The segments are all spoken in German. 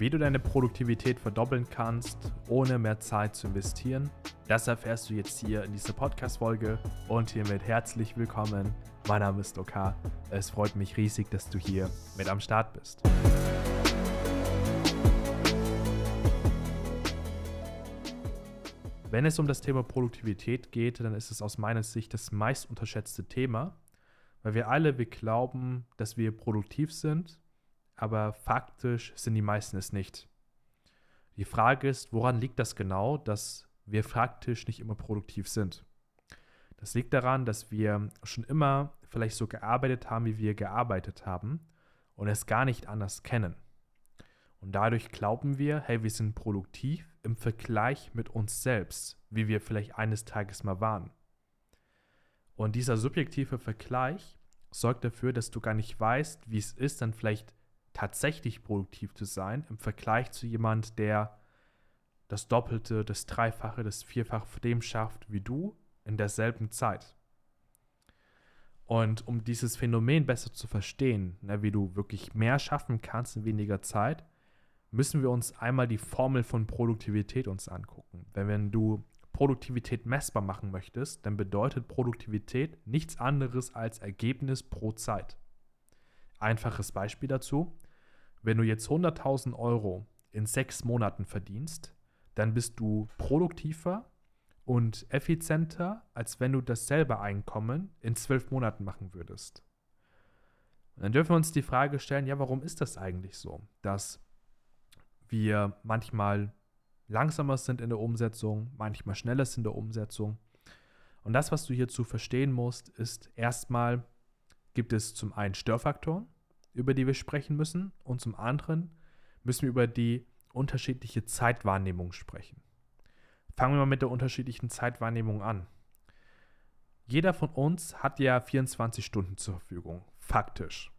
Wie du deine Produktivität verdoppeln kannst, ohne mehr Zeit zu investieren, das erfährst du jetzt hier in dieser Podcast-Folge und hiermit herzlich willkommen. Mein Name ist Oka. Es freut mich riesig, dass du hier mit am Start bist. Wenn es um das Thema Produktivität geht, dann ist es aus meiner Sicht das meist unterschätzte Thema, weil wir alle, wir glauben, dass wir produktiv sind aber faktisch sind die meisten es nicht. Die Frage ist, woran liegt das genau, dass wir faktisch nicht immer produktiv sind? Das liegt daran, dass wir schon immer vielleicht so gearbeitet haben, wie wir gearbeitet haben und es gar nicht anders kennen. Und dadurch glauben wir, hey, wir sind produktiv im Vergleich mit uns selbst, wie wir vielleicht eines Tages mal waren. Und dieser subjektive Vergleich sorgt dafür, dass du gar nicht weißt, wie es ist, dann vielleicht tatsächlich produktiv zu sein im Vergleich zu jemand, der das Doppelte, das Dreifache, das Vierfache von dem schafft wie du in derselben Zeit. Und um dieses Phänomen besser zu verstehen, ne, wie du wirklich mehr schaffen kannst in weniger Zeit, müssen wir uns einmal die Formel von Produktivität uns angucken. Denn wenn du Produktivität messbar machen möchtest, dann bedeutet Produktivität nichts anderes als Ergebnis pro Zeit. Einfaches Beispiel dazu. Wenn du jetzt 100.000 Euro in sechs Monaten verdienst, dann bist du produktiver und effizienter, als wenn du dasselbe Einkommen in zwölf Monaten machen würdest. Und dann dürfen wir uns die Frage stellen, ja, warum ist das eigentlich so, dass wir manchmal langsamer sind in der Umsetzung, manchmal schneller sind in der Umsetzung. Und das, was du hierzu verstehen musst, ist erstmal, gibt es zum einen Störfaktoren, über die wir sprechen müssen. Und zum anderen müssen wir über die unterschiedliche Zeitwahrnehmung sprechen. Fangen wir mal mit der unterschiedlichen Zeitwahrnehmung an. Jeder von uns hat ja 24 Stunden zur Verfügung, faktisch.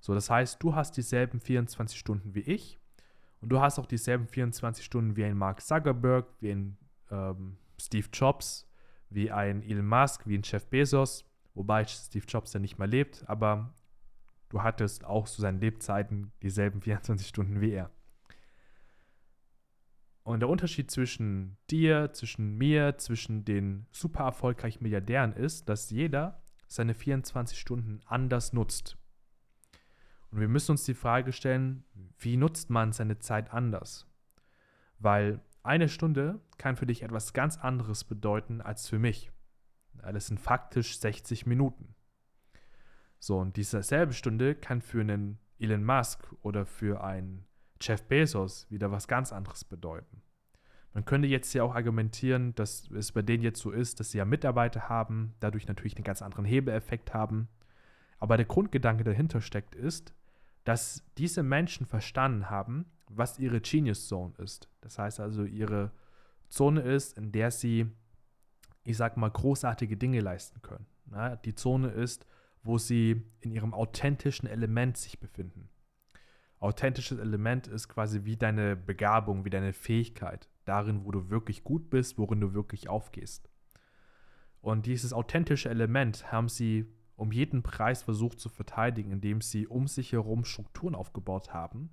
So, das heißt, du hast dieselben 24 Stunden wie ich und du hast auch dieselben 24 Stunden wie ein Mark Zuckerberg, wie ein ähm, Steve Jobs, wie ein Elon Musk, wie ein Jeff Bezos, wobei Steve Jobs ja nicht mehr lebt, aber du hattest auch zu seinen Lebzeiten dieselben 24 Stunden wie er. Und der Unterschied zwischen dir, zwischen mir, zwischen den super erfolgreichen Milliardären ist, dass jeder seine 24 Stunden anders nutzt. Und wir müssen uns die Frage stellen, wie nutzt man seine Zeit anders? Weil eine Stunde kann für dich etwas ganz anderes bedeuten als für mich. Das sind faktisch 60 Minuten. So, und diese selbe Stunde kann für einen Elon Musk oder für einen Jeff Bezos wieder was ganz anderes bedeuten. Man könnte jetzt ja auch argumentieren, dass es bei denen jetzt so ist, dass sie ja Mitarbeiter haben, dadurch natürlich einen ganz anderen Hebeleffekt haben. Aber der Grundgedanke dahinter steckt ist, dass diese Menschen verstanden haben, was ihre Genius Zone ist. Das heißt also, ihre Zone ist, in der sie, ich sag mal, großartige Dinge leisten können. die Zone ist, wo sie in ihrem authentischen Element sich befinden. Authentisches Element ist quasi wie deine Begabung, wie deine Fähigkeit, darin, wo du wirklich gut bist, worin du wirklich aufgehst. Und dieses authentische Element haben sie um jeden Preis versucht zu verteidigen, indem sie um sich herum Strukturen aufgebaut haben,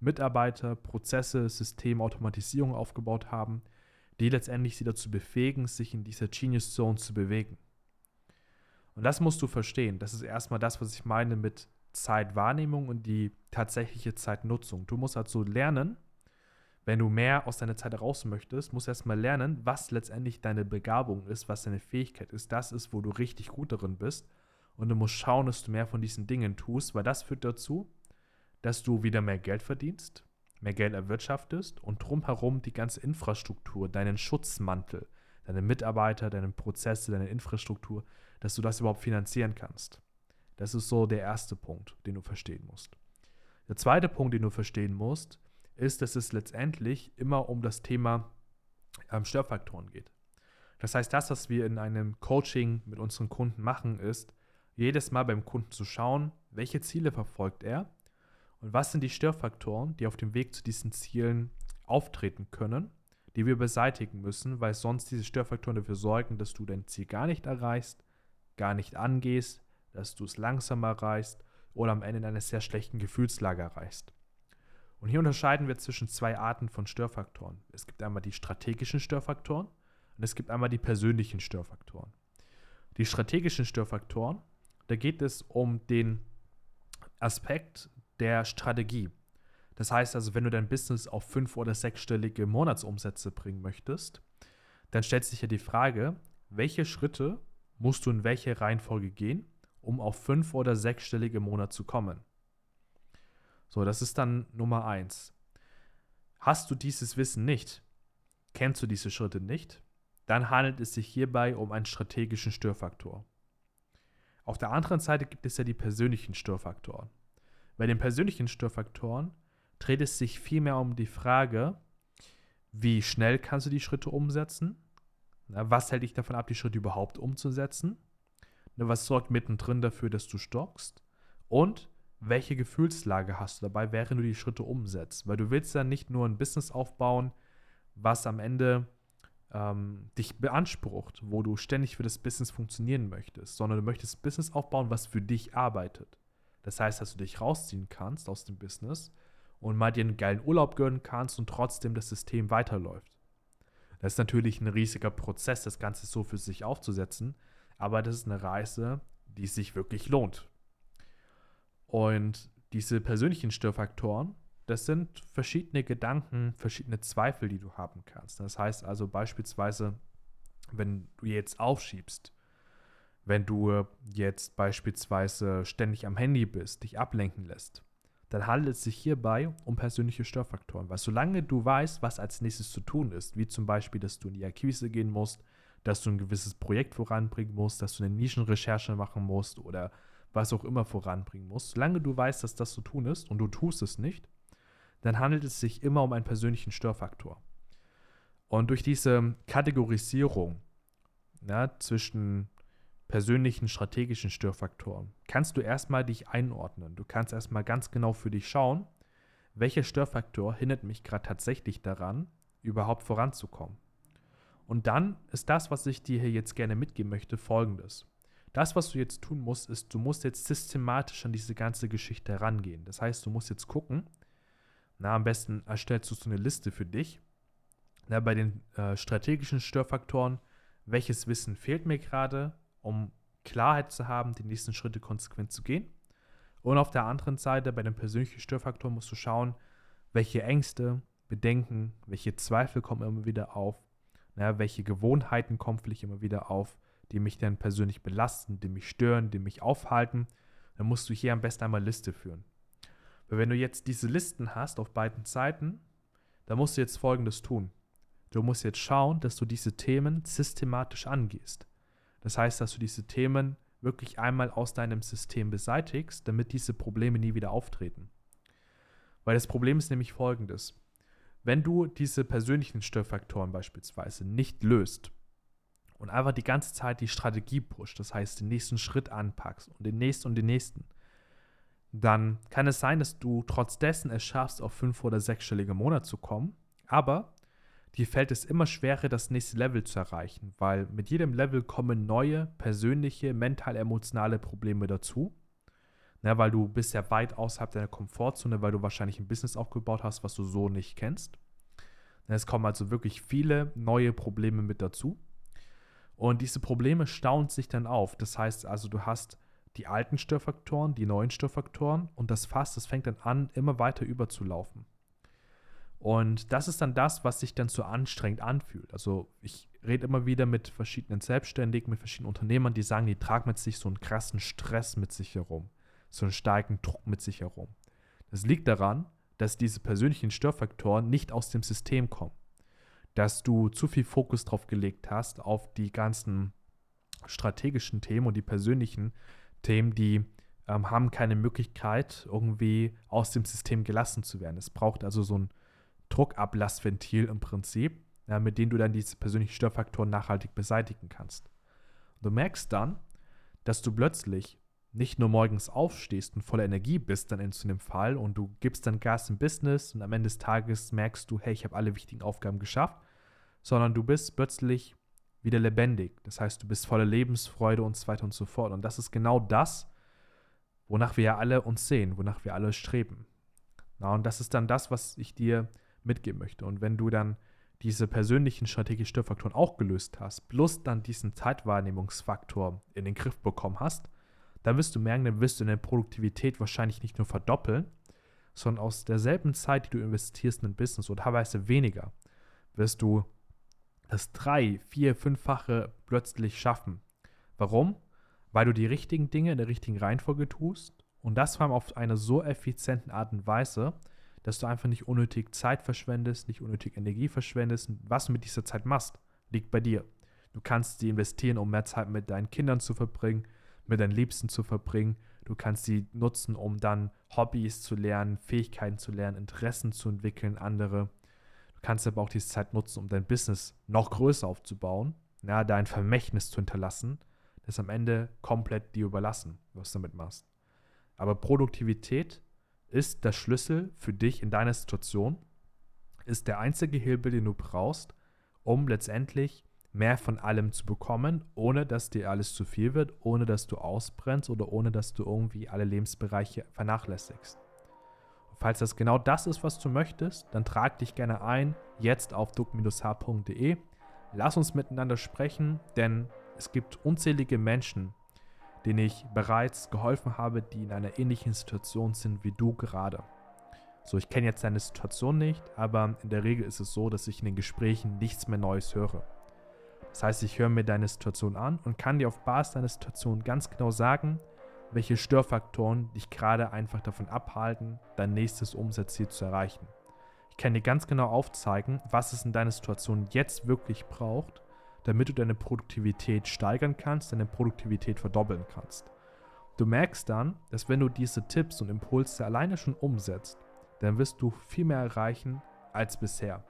Mitarbeiter, Prozesse, Systeme, Automatisierung aufgebaut haben, die letztendlich sie dazu befähigen, sich in dieser Genius Zone zu bewegen. Und das musst du verstehen. Das ist erstmal das, was ich meine mit Zeitwahrnehmung und die tatsächliche Zeitnutzung. Du musst also lernen, wenn du mehr aus deiner Zeit heraus möchtest, musst du erstmal lernen, was letztendlich deine Begabung ist, was deine Fähigkeit ist. Das ist, wo du richtig gut darin bist. Und du musst schauen, dass du mehr von diesen Dingen tust, weil das führt dazu, dass du wieder mehr Geld verdienst, mehr Geld erwirtschaftest und drumherum die ganze Infrastruktur, deinen Schutzmantel, deine Mitarbeiter, deine Prozesse, deine Infrastruktur, dass du das überhaupt finanzieren kannst. Das ist so der erste Punkt, den du verstehen musst. Der zweite Punkt, den du verstehen musst, ist, dass es letztendlich immer um das Thema ähm, Störfaktoren geht. Das heißt, das, was wir in einem Coaching mit unseren Kunden machen, ist, jedes Mal beim Kunden zu schauen, welche Ziele verfolgt er und was sind die Störfaktoren, die auf dem Weg zu diesen Zielen auftreten können die wir beseitigen müssen, weil sonst diese Störfaktoren dafür sorgen, dass du dein Ziel gar nicht erreichst, gar nicht angehst, dass du es langsam erreichst oder am Ende in einer sehr schlechten Gefühlslage erreichst. Und hier unterscheiden wir zwischen zwei Arten von Störfaktoren. Es gibt einmal die strategischen Störfaktoren und es gibt einmal die persönlichen Störfaktoren. Die strategischen Störfaktoren, da geht es um den Aspekt der Strategie. Das heißt also, wenn du dein Business auf fünf- oder sechsstellige Monatsumsätze bringen möchtest, dann stellt sich ja die Frage, welche Schritte musst du in welche Reihenfolge gehen, um auf fünf- oder sechsstellige im Monat zu kommen. So, das ist dann Nummer eins. Hast du dieses Wissen nicht, kennst du diese Schritte nicht, dann handelt es sich hierbei um einen strategischen Störfaktor. Auf der anderen Seite gibt es ja die persönlichen Störfaktoren. Bei den persönlichen Störfaktoren dreht es sich vielmehr um die Frage, wie schnell kannst du die Schritte umsetzen? was hält dich davon ab, die Schritte überhaupt umzusetzen? was sorgt mittendrin dafür, dass du stockst? Und welche Gefühlslage hast du dabei, während du die Schritte umsetzt? Weil du willst ja nicht nur ein Business aufbauen, was am Ende ähm, dich beansprucht, wo du ständig für das Business funktionieren möchtest, sondern du möchtest ein Business aufbauen, was für dich arbeitet. Das heißt, dass du dich rausziehen kannst aus dem Business und mal dir einen geilen Urlaub gönnen kannst und trotzdem das System weiterläuft. Das ist natürlich ein riesiger Prozess, das Ganze so für sich aufzusetzen, aber das ist eine Reise, die sich wirklich lohnt. Und diese persönlichen Störfaktoren, das sind verschiedene Gedanken, verschiedene Zweifel, die du haben kannst. Das heißt also beispielsweise, wenn du jetzt aufschiebst, wenn du jetzt beispielsweise ständig am Handy bist, dich ablenken lässt, dann handelt es sich hierbei um persönliche Störfaktoren. Weil solange du weißt, was als nächstes zu tun ist, wie zum Beispiel, dass du in die Akquise gehen musst, dass du ein gewisses Projekt voranbringen musst, dass du eine Nischenrecherche machen musst oder was auch immer voranbringen musst, solange du weißt, dass das zu tun ist und du tust es nicht, dann handelt es sich immer um einen persönlichen Störfaktor. Und durch diese Kategorisierung ja, zwischen persönlichen strategischen Störfaktoren kannst du erstmal dich einordnen. Du kannst erstmal ganz genau für dich schauen, welcher Störfaktor hindert mich gerade tatsächlich daran, überhaupt voranzukommen. Und dann ist das, was ich dir hier jetzt gerne mitgeben möchte, folgendes. Das, was du jetzt tun musst, ist, du musst jetzt systematisch an diese ganze Geschichte herangehen. Das heißt, du musst jetzt gucken, na, am besten erstellst du so eine Liste für dich, na, bei den äh, strategischen Störfaktoren, welches Wissen fehlt mir gerade, um Klarheit zu haben, die nächsten Schritte konsequent zu gehen. Und auf der anderen Seite, bei den persönlichen Störfaktoren, musst du schauen, welche Ängste, Bedenken, welche Zweifel kommen immer wieder auf, na, welche Gewohnheiten kommen vielleicht immer wieder auf, die mich dann persönlich belasten, die mich stören, die mich aufhalten. Dann musst du hier am besten einmal Liste führen. Weil wenn du jetzt diese Listen hast auf beiden Seiten, dann musst du jetzt Folgendes tun. Du musst jetzt schauen, dass du diese Themen systematisch angehst. Das heißt, dass du diese Themen wirklich einmal aus deinem System beseitigst, damit diese Probleme nie wieder auftreten. Weil das Problem ist nämlich folgendes. Wenn du diese persönlichen Störfaktoren beispielsweise nicht löst und einfach die ganze Zeit die Strategie pusht, das heißt den nächsten Schritt anpackst und den nächsten und den nächsten, dann kann es sein, dass du trotz dessen es schaffst, auf fünf- oder sechsstellige Monat zu kommen, aber dir fällt es immer schwerer, das nächste Level zu erreichen, weil mit jedem Level kommen neue, persönliche, mental-emotionale Probleme dazu. Ja, weil du bist ja weit außerhalb deiner Komfortzone, weil du wahrscheinlich ein Business aufgebaut hast, was du so nicht kennst. Es kommen also wirklich viele neue Probleme mit dazu. Und diese Probleme staunen sich dann auf. Das heißt also, du hast die alten Störfaktoren, die neuen Störfaktoren und das Fass, das fängt dann an, immer weiter überzulaufen. Und das ist dann das, was sich dann so anstrengend anfühlt. Also ich rede immer wieder mit verschiedenen Selbstständigen, mit verschiedenen Unternehmern, die sagen, die tragen mit sich so einen krassen Stress mit sich herum, so einen starken Druck mit sich herum. Das liegt daran, dass diese persönlichen Störfaktoren nicht aus dem System kommen. Dass du zu viel Fokus drauf gelegt hast auf die ganzen strategischen Themen und die persönlichen Themen, die ähm, haben keine Möglichkeit, irgendwie aus dem System gelassen zu werden. Es braucht also so ein Druckablassventil im Prinzip, ja, mit dem du dann diese persönlichen Störfaktoren nachhaltig beseitigen kannst. Du merkst dann, dass du plötzlich nicht nur morgens aufstehst und voller Energie bist, dann in so einem Fall und du gibst dann Gas im Business und am Ende des Tages merkst du, hey, ich habe alle wichtigen Aufgaben geschafft, sondern du bist plötzlich wieder lebendig. Das heißt, du bist voller Lebensfreude und so weiter und so fort. Und das ist genau das, wonach wir ja alle uns sehen, wonach wir alle streben. Na, und das ist dann das, was ich dir mitgeben möchte. Und wenn du dann diese persönlichen strategischen Störfaktoren auch gelöst hast, plus dann diesen Zeitwahrnehmungsfaktor in den Griff bekommen hast, dann wirst du merken, dann wirst du deine Produktivität wahrscheinlich nicht nur verdoppeln, sondern aus derselben Zeit, die du investierst in ein Business oder teilweise weniger, wirst du das drei, vier, fünffache plötzlich schaffen. Warum? Weil du die richtigen Dinge in der richtigen Reihenfolge tust und das vor allem auf eine so effizienten Art und Weise, dass du einfach nicht unnötig Zeit verschwendest, nicht unnötig Energie verschwendest. Was du mit dieser Zeit machst, liegt bei dir. Du kannst sie investieren, um mehr Zeit mit deinen Kindern zu verbringen, mit deinen Liebsten zu verbringen. Du kannst sie nutzen, um dann Hobbys zu lernen, Fähigkeiten zu lernen, Interessen zu entwickeln, andere. Du kannst aber auch diese Zeit nutzen, um dein Business noch größer aufzubauen, ja, dein Vermächtnis zu hinterlassen, das am Ende komplett dir überlassen, was du damit machst. Aber Produktivität ist der Schlüssel für dich in deiner Situation, ist der einzige Hebel, den du brauchst, um letztendlich mehr von allem zu bekommen, ohne dass dir alles zu viel wird, ohne dass du ausbrennst oder ohne dass du irgendwie alle Lebensbereiche vernachlässigst. Und falls das genau das ist, was du möchtest, dann trag dich gerne ein, jetzt auf duck-h.de. Lass uns miteinander sprechen, denn es gibt unzählige Menschen, denen ich bereits geholfen habe, die in einer ähnlichen Situation sind wie du gerade. So, ich kenne jetzt deine Situation nicht, aber in der Regel ist es so, dass ich in den Gesprächen nichts mehr Neues höre. Das heißt, ich höre mir deine Situation an und kann dir auf Basis deiner Situation ganz genau sagen, welche Störfaktoren dich gerade einfach davon abhalten, dein nächstes Umsatzziel zu erreichen. Ich kann dir ganz genau aufzeigen, was es in deiner Situation jetzt wirklich braucht damit du deine Produktivität steigern kannst, deine Produktivität verdoppeln kannst. Du merkst dann, dass wenn du diese Tipps und Impulse alleine schon umsetzt, dann wirst du viel mehr erreichen als bisher.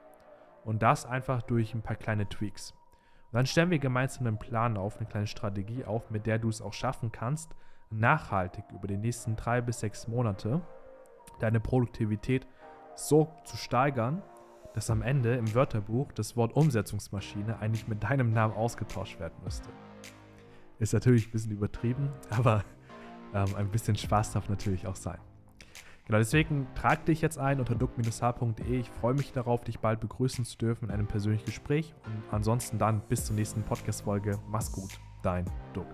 Und das einfach durch ein paar kleine Tweaks. Und dann stellen wir gemeinsam einen Plan auf, eine kleine Strategie auf, mit der du es auch schaffen kannst, nachhaltig über die nächsten drei bis sechs Monate deine Produktivität so zu steigern, dass am Ende im Wörterbuch das Wort Umsetzungsmaschine eigentlich mit deinem Namen ausgetauscht werden müsste. Ist natürlich ein bisschen übertrieben, aber ähm, ein bisschen Spaß darf natürlich auch sein. Genau, deswegen trag dich jetzt ein unter duck-h.de. Ich freue mich darauf, dich bald begrüßen zu dürfen in einem persönlichen Gespräch. Und ansonsten dann bis zur nächsten Podcast-Folge. Mach's gut, dein Duck.